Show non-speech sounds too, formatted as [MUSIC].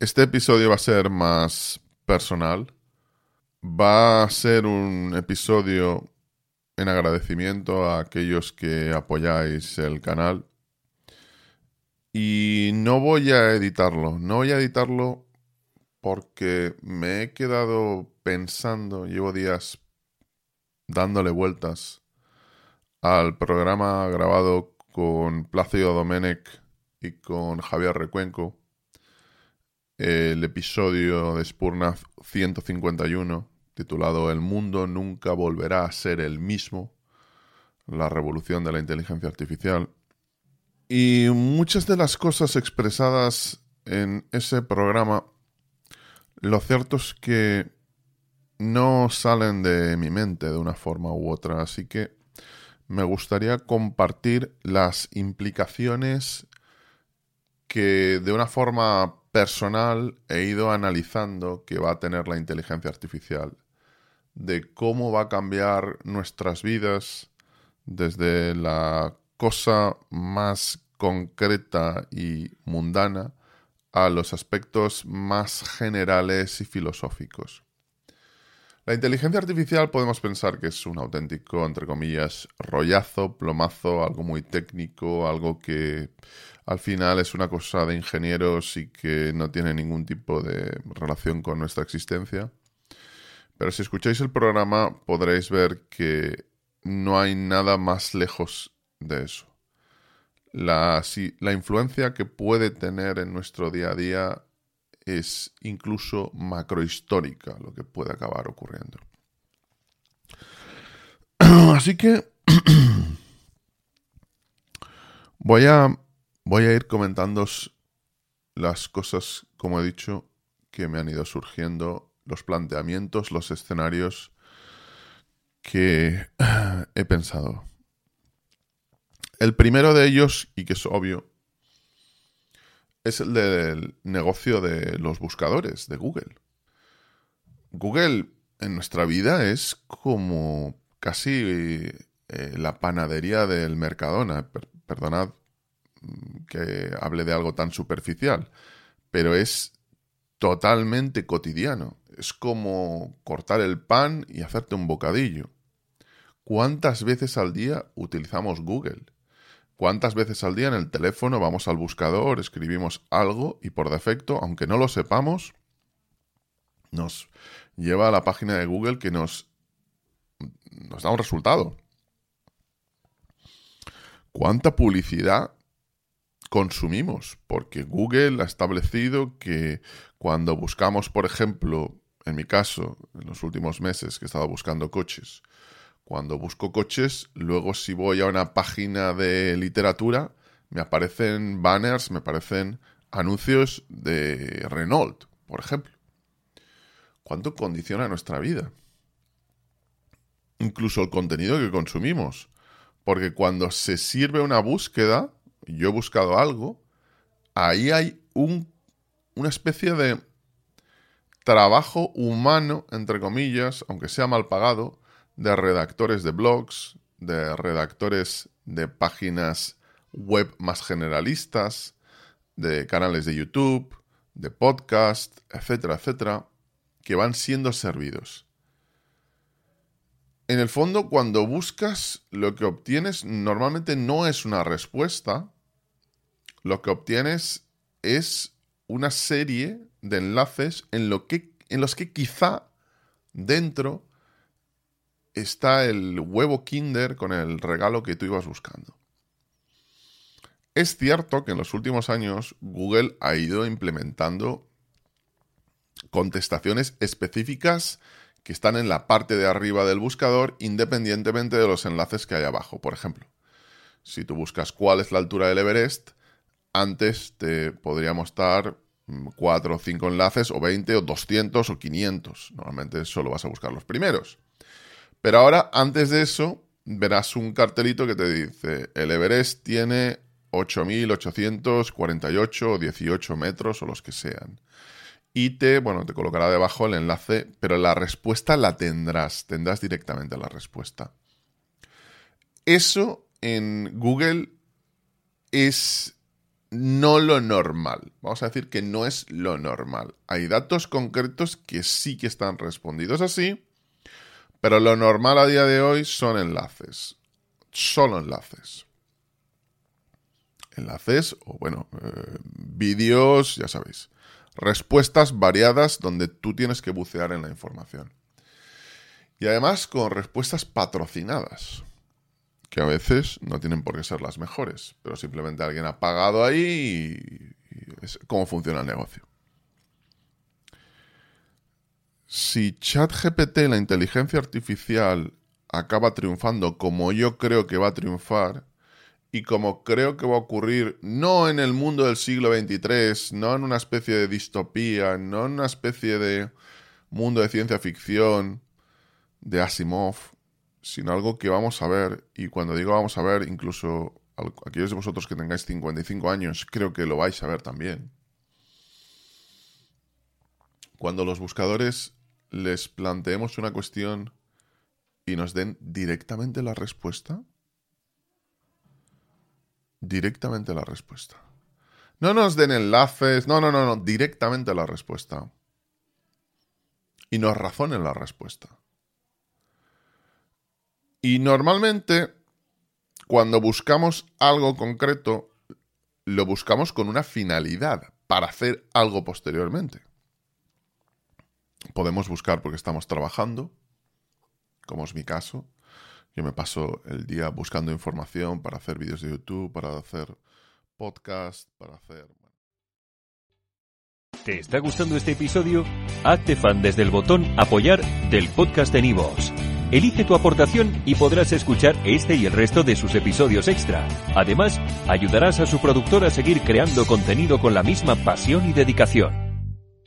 Este episodio va a ser más personal. Va a ser un episodio en agradecimiento a aquellos que apoyáis el canal. Y no voy a editarlo. No voy a editarlo porque me he quedado pensando, llevo días dándole vueltas al programa grabado con Plácido Domenech y con Javier Recuenco el episodio de Spurna 151, titulado El mundo nunca volverá a ser el mismo, la revolución de la inteligencia artificial. Y muchas de las cosas expresadas en ese programa, lo cierto es que no salen de mi mente de una forma u otra, así que me gustaría compartir las implicaciones que de una forma personal he ido analizando que va a tener la inteligencia artificial, de cómo va a cambiar nuestras vidas desde la cosa más concreta y mundana a los aspectos más generales y filosóficos. La inteligencia artificial podemos pensar que es un auténtico, entre comillas, rollazo, plomazo, algo muy técnico, algo que al final es una cosa de ingenieros y que no tiene ningún tipo de relación con nuestra existencia. Pero si escucháis el programa podréis ver que no hay nada más lejos de eso. La, la influencia que puede tener en nuestro día a día es incluso macrohistórica lo que puede acabar ocurriendo. [CLEARS THROAT] Así que [CLEARS THROAT] voy a Voy a ir comentando las cosas, como he dicho, que me han ido surgiendo, los planteamientos, los escenarios que [CLEARS THROAT] he pensado. El primero de ellos, y que es obvio, es el del negocio de los buscadores de Google. Google en nuestra vida es como casi eh, la panadería del Mercadona. perdonad que hable de algo tan superficial, pero es totalmente cotidiano. Es como cortar el pan y hacerte un bocadillo. ¿Cuántas veces al día utilizamos Google? ¿Cuántas veces al día en el teléfono vamos al buscador, escribimos algo y por defecto, aunque no lo sepamos, nos lleva a la página de Google que nos, nos da un resultado? ¿Cuánta publicidad consumimos, porque Google ha establecido que cuando buscamos, por ejemplo, en mi caso, en los últimos meses que he estado buscando coches, cuando busco coches, luego si voy a una página de literatura, me aparecen banners, me aparecen anuncios de Renault, por ejemplo. ¿Cuánto condiciona nuestra vida? Incluso el contenido que consumimos. Porque cuando se sirve una búsqueda, yo he buscado algo, ahí hay un, una especie de trabajo humano, entre comillas, aunque sea mal pagado, de redactores de blogs, de redactores de páginas web más generalistas, de canales de YouTube, de podcast, etcétera, etcétera, que van siendo servidos. En el fondo, cuando buscas, lo que obtienes normalmente no es una respuesta, lo que obtienes es una serie de enlaces en, en los que quizá dentro está el huevo Kinder con el regalo que tú ibas buscando. Es cierto que en los últimos años Google ha ido implementando contestaciones específicas que están en la parte de arriba del buscador independientemente de los enlaces que hay abajo. Por ejemplo, si tú buscas cuál es la altura del Everest, antes te podría mostrar 4 o 5 enlaces, o 20, o 200, o 500. Normalmente solo vas a buscar los primeros. Pero ahora, antes de eso, verás un cartelito que te dice, el Everest tiene 8.848 o 18 metros o los que sean. Y te, bueno, te colocará debajo el enlace, pero la respuesta la tendrás, tendrás directamente la respuesta. Eso en Google es no lo normal. Vamos a decir que no es lo normal. Hay datos concretos que sí que están respondidos así, pero lo normal a día de hoy son enlaces. Solo enlaces. Enlaces o, bueno, eh, vídeos, ya sabéis. Respuestas variadas donde tú tienes que bucear en la información. Y además con respuestas patrocinadas que a veces no tienen por qué ser las mejores, pero simplemente alguien ha pagado ahí y, es cómo funciona el negocio. Si ChatGPT, la inteligencia artificial, acaba triunfando como yo creo que va a triunfar, y como creo que va a ocurrir no en el mundo del siglo XXIII, no en una especie de distopía, no en una especie de mundo de ciencia ficción, de Asimov, sino algo que vamos a ver, y cuando digo vamos a ver, incluso aquellos de vosotros que tengáis 55 años, creo que lo vais a ver también. Cuando los buscadores les planteemos una cuestión y nos den directamente la respuesta, directamente la respuesta. No nos den enlaces, no, no, no, no, directamente la respuesta. Y nos razonen la respuesta. Y normalmente, cuando buscamos algo concreto, lo buscamos con una finalidad, para hacer algo posteriormente. Podemos buscar porque estamos trabajando, como es mi caso. Yo me paso el día buscando información para hacer vídeos de YouTube, para hacer podcast, para hacer... ¿Te está gustando este episodio? Hazte fan desde el botón apoyar del podcast de Nivos. Elige tu aportación y podrás escuchar este y el resto de sus episodios extra. Además, ayudarás a su productor a seguir creando contenido con la misma pasión y dedicación.